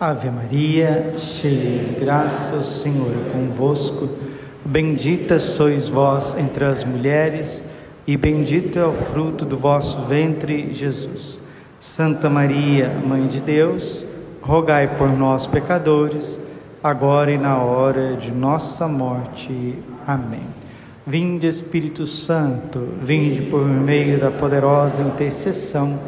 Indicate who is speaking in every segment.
Speaker 1: Ave Maria, cheia de graça, o Senhor é convosco. Bendita sois vós entre as mulheres, e bendito é o fruto do vosso ventre, Jesus. Santa Maria, Mãe de Deus, rogai por nós, pecadores, agora e na hora de nossa morte. Amém. Vinde, Espírito Santo, vinde por meio da poderosa intercessão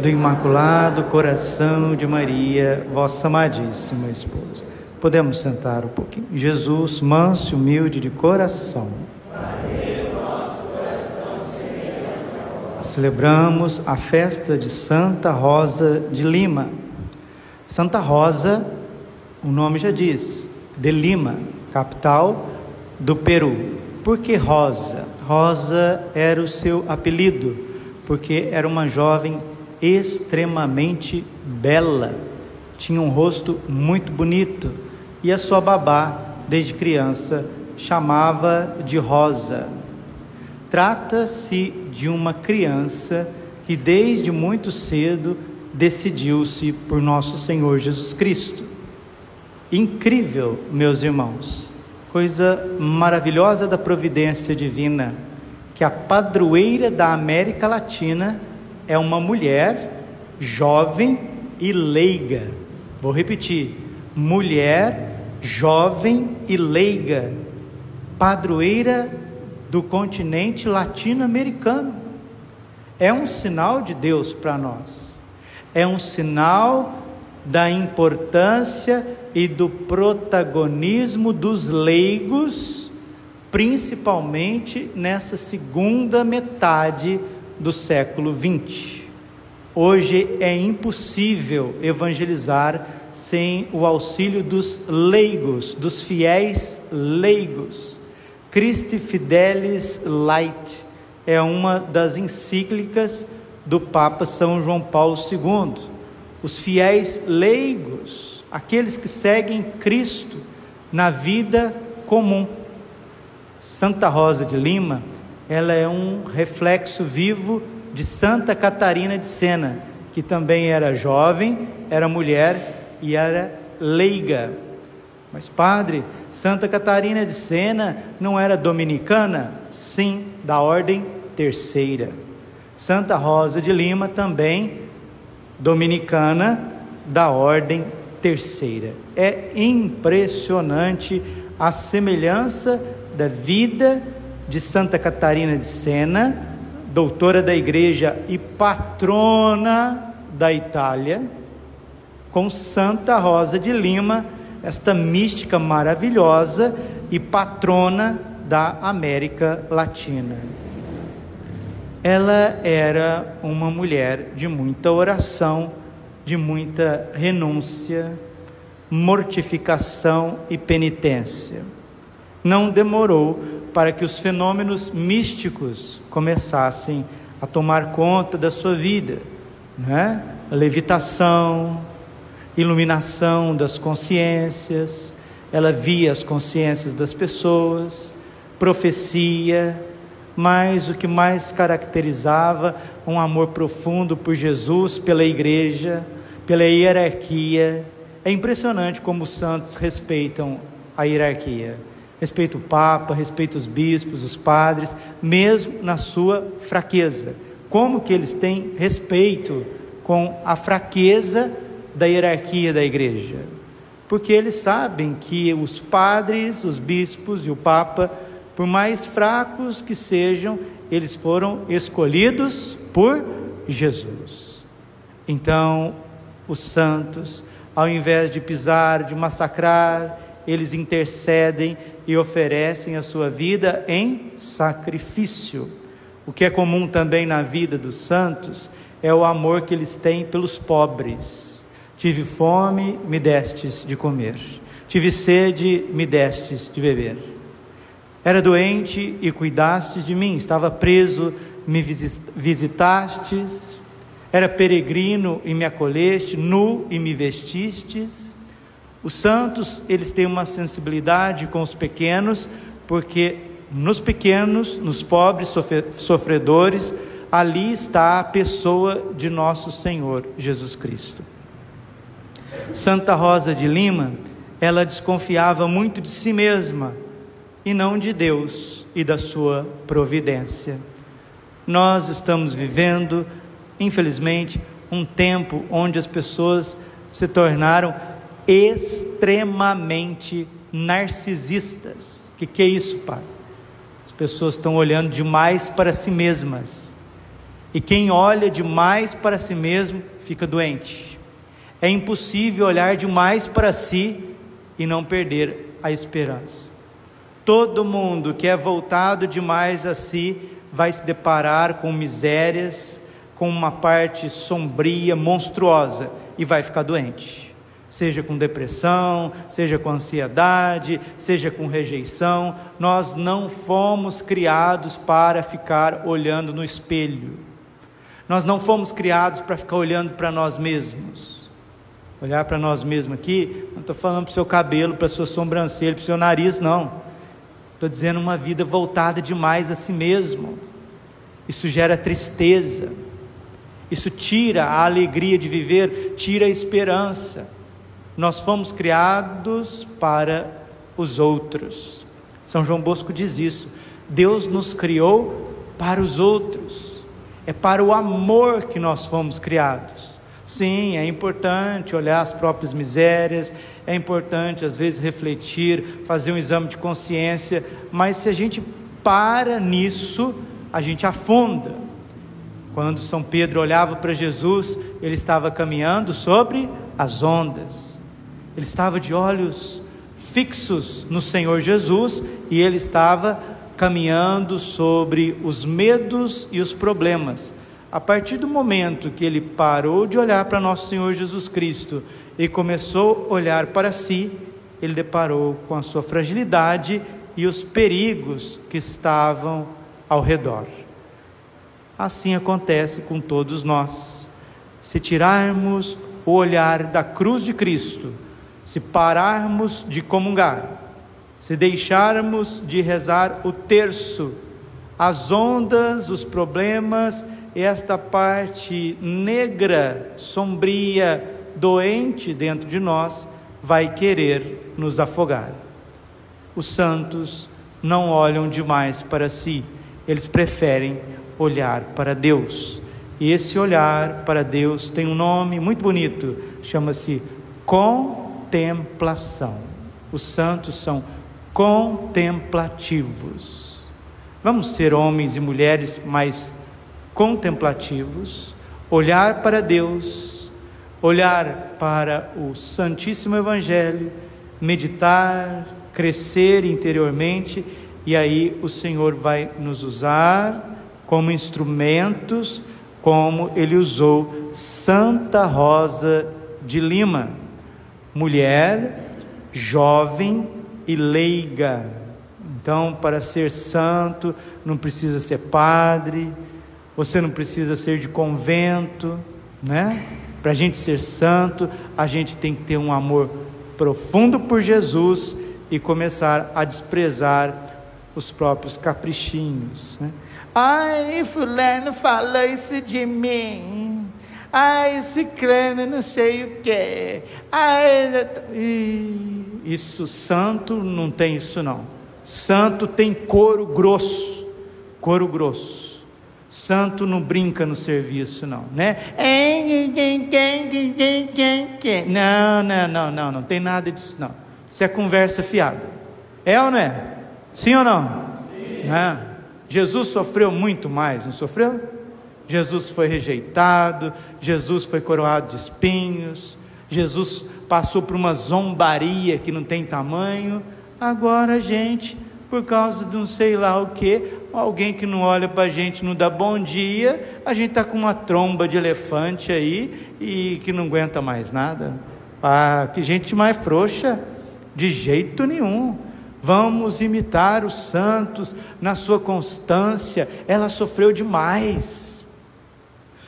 Speaker 1: do Imaculado Coração de Maria, vossa amadíssima esposa. Podemos sentar um pouquinho. Jesus, manso e humilde de coração. Celebramos a festa de Santa Rosa de Lima. Santa Rosa, o nome já diz, de Lima, capital do Peru. Por que Rosa? Rosa era o seu apelido, porque era uma jovem extremamente bela, tinha um rosto muito bonito e a sua babá, desde criança, chamava de Rosa. Trata-se de uma criança que desde muito cedo decidiu-se por nosso Senhor Jesus Cristo. Incrível, meus irmãos, coisa maravilhosa da providência divina, que a padroeira da América Latina é uma mulher jovem e leiga. Vou repetir: mulher jovem e leiga, padroeira do continente latino-americano. É um sinal de Deus para nós. É um sinal da importância e do protagonismo dos leigos, principalmente nessa segunda metade do século XX. Hoje é impossível evangelizar sem o auxílio dos leigos, dos fiéis leigos. Christi Fidelis Light é uma das encíclicas do Papa São João Paulo II. Os fiéis leigos, aqueles que seguem Cristo na vida comum. Santa Rosa de Lima ela é um reflexo vivo de Santa Catarina de Sena, que também era jovem, era mulher e era leiga. Mas, padre, Santa Catarina de Sena não era dominicana? Sim, da ordem terceira. Santa Rosa de Lima também, dominicana, da ordem terceira. É impressionante a semelhança da vida de Santa Catarina de Sena, doutora da igreja e patrona da Itália, com Santa Rosa de Lima, esta mística maravilhosa e patrona da América Latina. Ela era uma mulher de muita oração, de muita renúncia, mortificação e penitência. Não demorou para que os fenômenos místicos começassem a tomar conta da sua vida, né? levitação, iluminação das consciências, ela via as consciências das pessoas, profecia, mas o que mais caracterizava um amor profundo por Jesus, pela igreja, pela hierarquia. É impressionante como os santos respeitam a hierarquia respeita o Papa, respeita os bispos, os padres, mesmo na sua fraqueza. Como que eles têm respeito com a fraqueza da hierarquia da igreja? Porque eles sabem que os padres, os bispos e o Papa, por mais fracos que sejam, eles foram escolhidos por Jesus. Então, os santos, ao invés de pisar, de massacrar, eles intercedem e oferecem a sua vida em sacrifício. O que é comum também na vida dos santos é o amor que eles têm pelos pobres. Tive fome, me destes de comer. Tive sede, me destes de beber. Era doente e cuidastes de mim. Estava preso, me visitastes. Era peregrino e me acolheste. Nu e me vestistes os santos, eles têm uma sensibilidade com os pequenos, porque nos pequenos, nos pobres sofredores, ali está a pessoa de nosso Senhor Jesus Cristo. Santa Rosa de Lima, ela desconfiava muito de si mesma e não de Deus e da sua providência. Nós estamos vivendo, infelizmente, um tempo onde as pessoas se tornaram extremamente narcisistas. O que, que é isso, pai? As pessoas estão olhando demais para si mesmas. E quem olha demais para si mesmo fica doente. É impossível olhar demais para si e não perder a esperança. Todo mundo que é voltado demais a si vai se deparar com misérias, com uma parte sombria, monstruosa e vai ficar doente seja com depressão, seja com ansiedade, seja com rejeição. Nós não fomos criados para ficar olhando no espelho. Nós não fomos criados para ficar olhando para nós mesmos. Olhar para nós mesmos aqui, não estou falando para o seu cabelo, para a sua sobrancelha, para o seu nariz, não. Estou dizendo uma vida voltada demais a si mesmo. Isso gera tristeza. Isso tira a alegria de viver, tira a esperança. Nós fomos criados para os outros. São João Bosco diz isso. Deus nos criou para os outros. É para o amor que nós fomos criados. Sim, é importante olhar as próprias misérias, é importante às vezes refletir, fazer um exame de consciência, mas se a gente para nisso, a gente afunda. Quando São Pedro olhava para Jesus, ele estava caminhando sobre as ondas. Ele estava de olhos fixos no Senhor Jesus e ele estava caminhando sobre os medos e os problemas. A partir do momento que ele parou de olhar para nosso Senhor Jesus Cristo e começou a olhar para si, ele deparou com a sua fragilidade e os perigos que estavam ao redor. Assim acontece com todos nós. Se tirarmos o olhar da cruz de Cristo, se pararmos de comungar, se deixarmos de rezar o terço, as ondas, os problemas, esta parte negra, sombria, doente dentro de nós, vai querer nos afogar. Os santos não olham demais para si, eles preferem olhar para Deus. E esse olhar para Deus tem um nome muito bonito, chama-se com contemplação. Os santos são contemplativos. Vamos ser homens e mulheres mais contemplativos, olhar para Deus, olhar para o Santíssimo Evangelho, meditar, crescer interiormente, e aí o Senhor vai nos usar como instrumentos, como ele usou Santa Rosa de Lima mulher, jovem e leiga. Então, para ser santo, não precisa ser padre, você não precisa ser de convento, né? Para a gente ser santo, a gente tem que ter um amor profundo por Jesus e começar a desprezar os próprios caprichinhos. Né? Ai, fulano falou isso de mim. Ai, ciclano, não sei o que. Ai, isso, santo não tem isso não. Santo tem couro grosso, couro grosso. Santo não brinca no serviço não, né? Não, não, não, não, não tem nada disso não. Isso é conversa fiada. É ou não é? Sim ou não? Sim. Não. Jesus sofreu muito mais, não sofreu? Jesus foi rejeitado, Jesus foi coroado de espinhos, Jesus passou por uma zombaria que não tem tamanho. Agora gente, por causa de um sei lá o que, alguém que não olha para a gente, não dá bom dia, a gente está com uma tromba de elefante aí e que não aguenta mais nada. Ah, que gente mais frouxa, de jeito nenhum. Vamos imitar os santos na sua constância, ela sofreu demais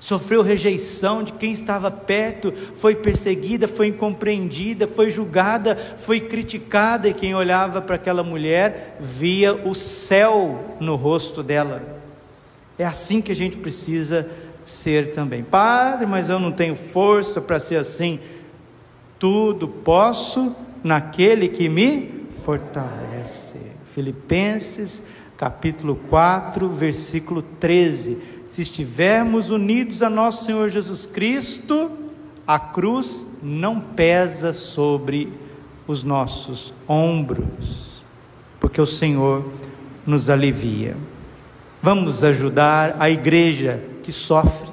Speaker 1: sofreu rejeição de quem estava perto, foi perseguida, foi incompreendida, foi julgada, foi criticada, e quem olhava para aquela mulher via o céu no rosto dela. É assim que a gente precisa ser também. Padre, mas eu não tenho força para ser assim. Tudo posso naquele que me fortalece. Filipenses capítulo 4, versículo 13. Se estivermos unidos a nosso Senhor Jesus Cristo, a cruz não pesa sobre os nossos ombros, porque o Senhor nos alivia. Vamos ajudar a igreja que sofre,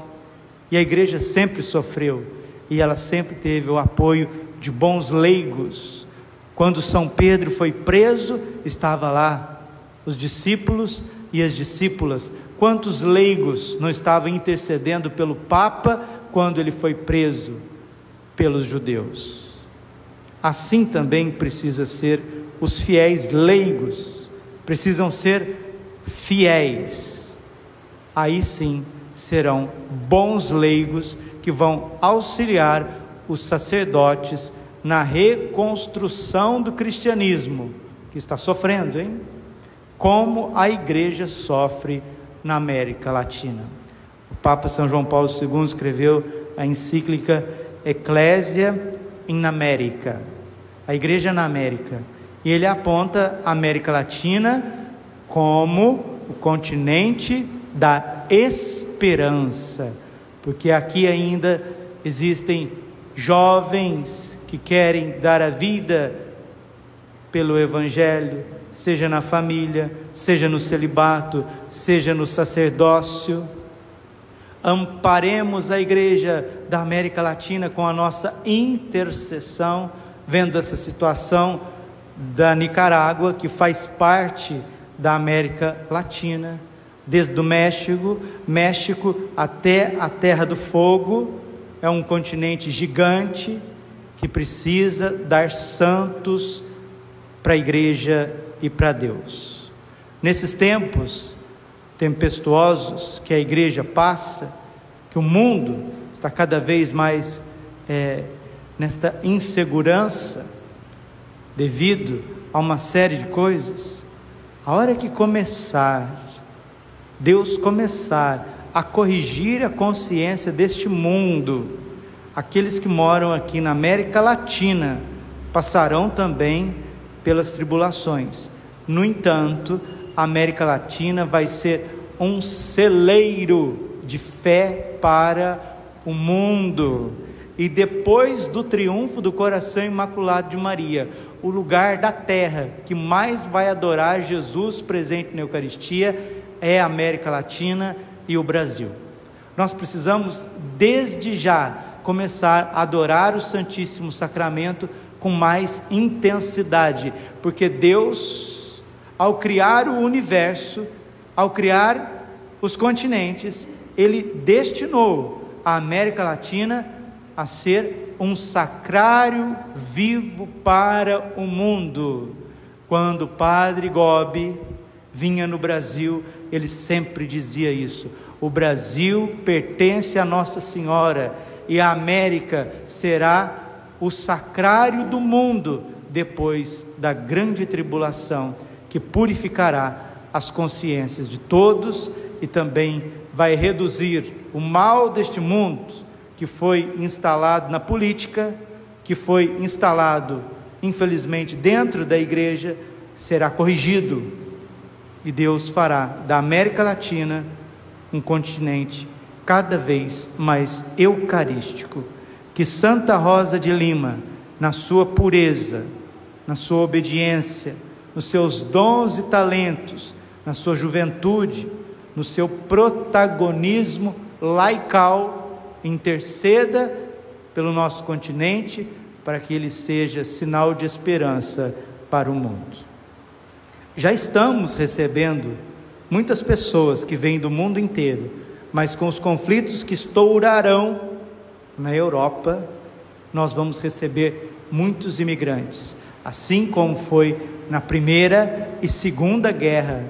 Speaker 1: e a igreja sempre sofreu, e ela sempre teve o apoio de bons leigos. Quando São Pedro foi preso, estava lá os discípulos e as discípulas. Quantos leigos não estavam intercedendo pelo Papa quando ele foi preso pelos judeus? Assim também precisa ser os fiéis leigos, precisam ser fiéis. Aí sim serão bons leigos que vão auxiliar os sacerdotes na reconstrução do cristianismo, que está sofrendo, hein? Como a igreja sofre na América Latina. O Papa São João Paulo II escreveu a encíclica Ecclesia in América, a igreja na América, e ele aponta a América Latina como o continente da esperança, porque aqui ainda existem jovens que querem dar a vida pelo Evangelho, seja na família, seja no celibato, seja no sacerdócio. Amparemos a igreja da América Latina com a nossa intercessão, vendo essa situação da Nicarágua, que faz parte da América Latina, desde o México, México até a Terra do Fogo, é um continente gigante que precisa dar santos para a igreja e para Deus. Nesses tempos tempestuosos que a igreja passa, que o mundo está cada vez mais é, nesta insegurança, devido a uma série de coisas, a hora que começar, Deus começar a corrigir a consciência deste mundo, aqueles que moram aqui na América Latina passarão também pelas tribulações. No entanto, a América Latina vai ser um celeiro de fé para o mundo. E depois do triunfo do coração imaculado de Maria, o lugar da terra que mais vai adorar Jesus presente na Eucaristia é a América Latina e o Brasil. Nós precisamos, desde já, começar a adorar o Santíssimo Sacramento com mais intensidade, porque Deus, ao criar o universo, ao criar os continentes, Ele destinou a América Latina a ser um sacrário vivo para o mundo. Quando o padre Gobi vinha no Brasil, ele sempre dizia isso. O Brasil pertence a Nossa Senhora e a América será o sacrário do mundo depois da grande tribulação que purificará as consciências de todos e também vai reduzir o mal deste mundo que foi instalado na política, que foi instalado, infelizmente, dentro da igreja, será corrigido. E Deus fará da América Latina um continente cada vez mais eucarístico que Santa Rosa de Lima, na sua pureza, na sua obediência, nos seus dons e talentos, na sua juventude, no seu protagonismo laical, interceda pelo nosso continente para que ele seja sinal de esperança para o mundo. Já estamos recebendo muitas pessoas que vêm do mundo inteiro, mas com os conflitos que estourarão na Europa, nós vamos receber muitos imigrantes, assim como foi na Primeira e Segunda Guerra,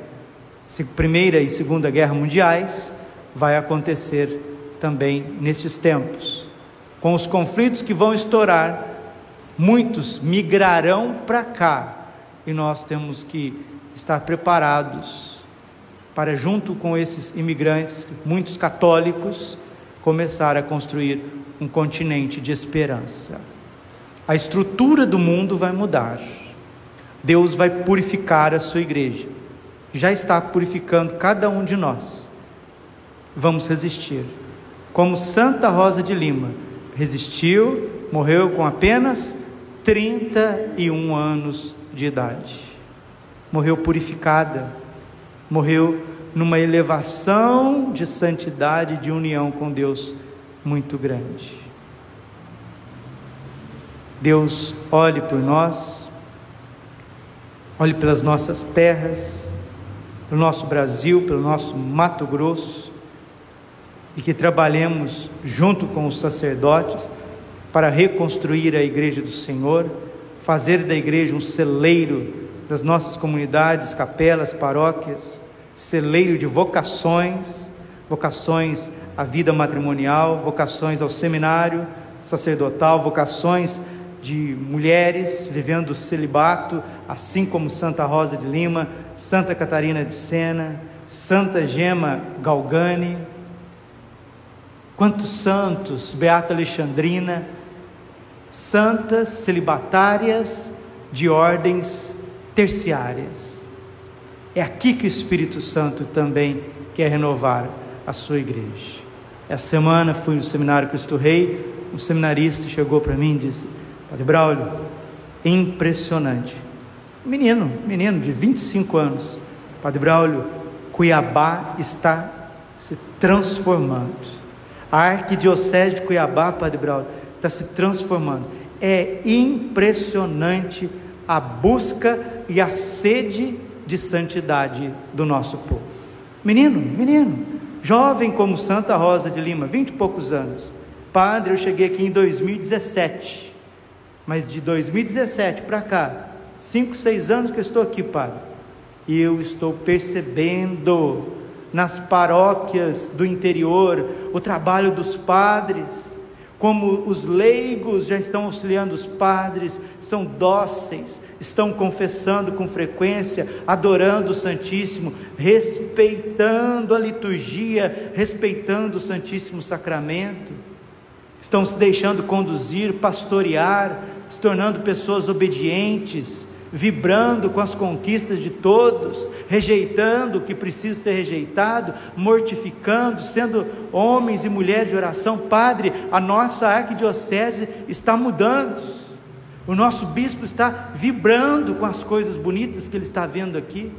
Speaker 1: Primeira e Segunda Guerra Mundiais, vai acontecer também nestes tempos. Com os conflitos que vão estourar, muitos migrarão para cá e nós temos que estar preparados para, junto com esses imigrantes, muitos católicos, começar a construir um continente de esperança. A estrutura do mundo vai mudar. Deus vai purificar a sua igreja. Já está purificando cada um de nós. Vamos resistir. Como Santa Rosa de Lima resistiu, morreu com apenas 31 anos de idade. Morreu purificada, morreu numa elevação de santidade, de união com Deus muito grande. Deus olhe por nós, olhe pelas nossas terras, pelo nosso Brasil, pelo nosso Mato Grosso, e que trabalhemos junto com os sacerdotes para reconstruir a igreja do Senhor, fazer da igreja um celeiro das nossas comunidades, capelas, paróquias, celeiro de vocações, vocações à vida matrimonial, vocações ao seminário sacerdotal, vocações de mulheres vivendo celibato, assim como Santa Rosa de Lima, Santa Catarina de Sena, Santa Gema Galgani. Quantos santos, Beata Alexandrina, santas celibatárias de ordens terciárias. É aqui que o Espírito Santo também quer renovar a sua igreja. Essa semana fui no seminário Cristo Rei, um seminarista chegou para mim e disse: Padre Braulio, impressionante. Menino, menino de 25 anos. Padre Braulio, Cuiabá está se transformando. A arquidiocese de Cuiabá, Padre Braulio, está se transformando. É impressionante a busca e a sede de santidade do nosso povo. Menino, menino, jovem como Santa Rosa de Lima, vinte e poucos anos. Padre, eu cheguei aqui em 2017. Mas de 2017 para cá, cinco, seis anos que eu estou aqui, Padre, e eu estou percebendo nas paróquias do interior o trabalho dos padres, como os leigos já estão auxiliando os padres, são dóceis, estão confessando com frequência, adorando o Santíssimo, respeitando a liturgia, respeitando o Santíssimo Sacramento, estão se deixando conduzir, pastorear, se tornando pessoas obedientes, vibrando com as conquistas de todos, rejeitando o que precisa ser rejeitado, mortificando, sendo homens e mulheres de oração. Padre, a nossa arquidiocese está mudando. O nosso bispo está vibrando com as coisas bonitas que ele está vendo aqui.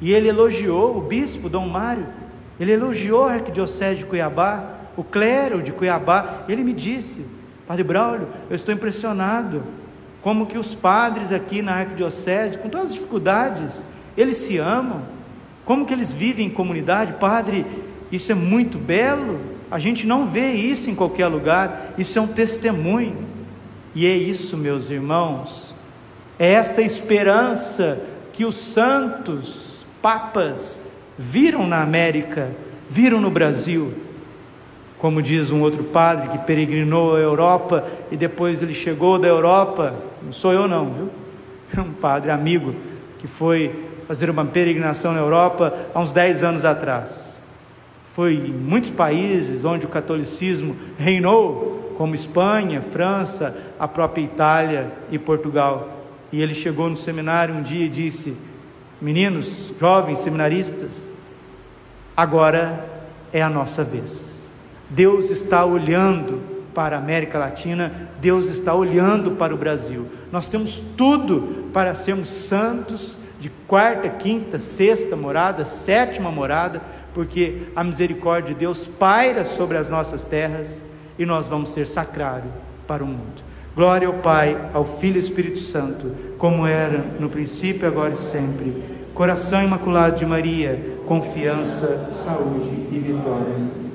Speaker 1: E ele elogiou o bispo Dom Mário, ele elogiou a arquidiocese de Cuiabá, o clero de Cuiabá. Ele me disse: Padre Braulio, eu estou impressionado como que os padres aqui na arquidiocese, com todas as dificuldades, eles se amam, como que eles vivem em comunidade. Padre, isso é muito belo, a gente não vê isso em qualquer lugar, isso é um testemunho. E é isso, meus irmãos, é essa esperança que os santos papas viram na América, viram no Brasil como diz um outro padre que peregrinou a Europa e depois ele chegou da Europa, não sou eu não, viu? Um padre amigo que foi fazer uma peregrinação na Europa há uns 10 anos atrás. Foi em muitos países onde o catolicismo reinou, como Espanha, França, a própria Itália e Portugal. E ele chegou no seminário um dia e disse: Meninos, jovens seminaristas, agora é a nossa vez. Deus está olhando para a América Latina, Deus está olhando para o Brasil. Nós temos tudo para sermos santos de quarta, quinta, sexta morada, sétima morada, porque a misericórdia de Deus paira sobre as nossas terras e nós vamos ser sacrário para o mundo. Glória ao Pai, ao Filho e ao Espírito Santo, como era no princípio, agora e sempre. Coração imaculado de Maria, confiança, saúde e vitória.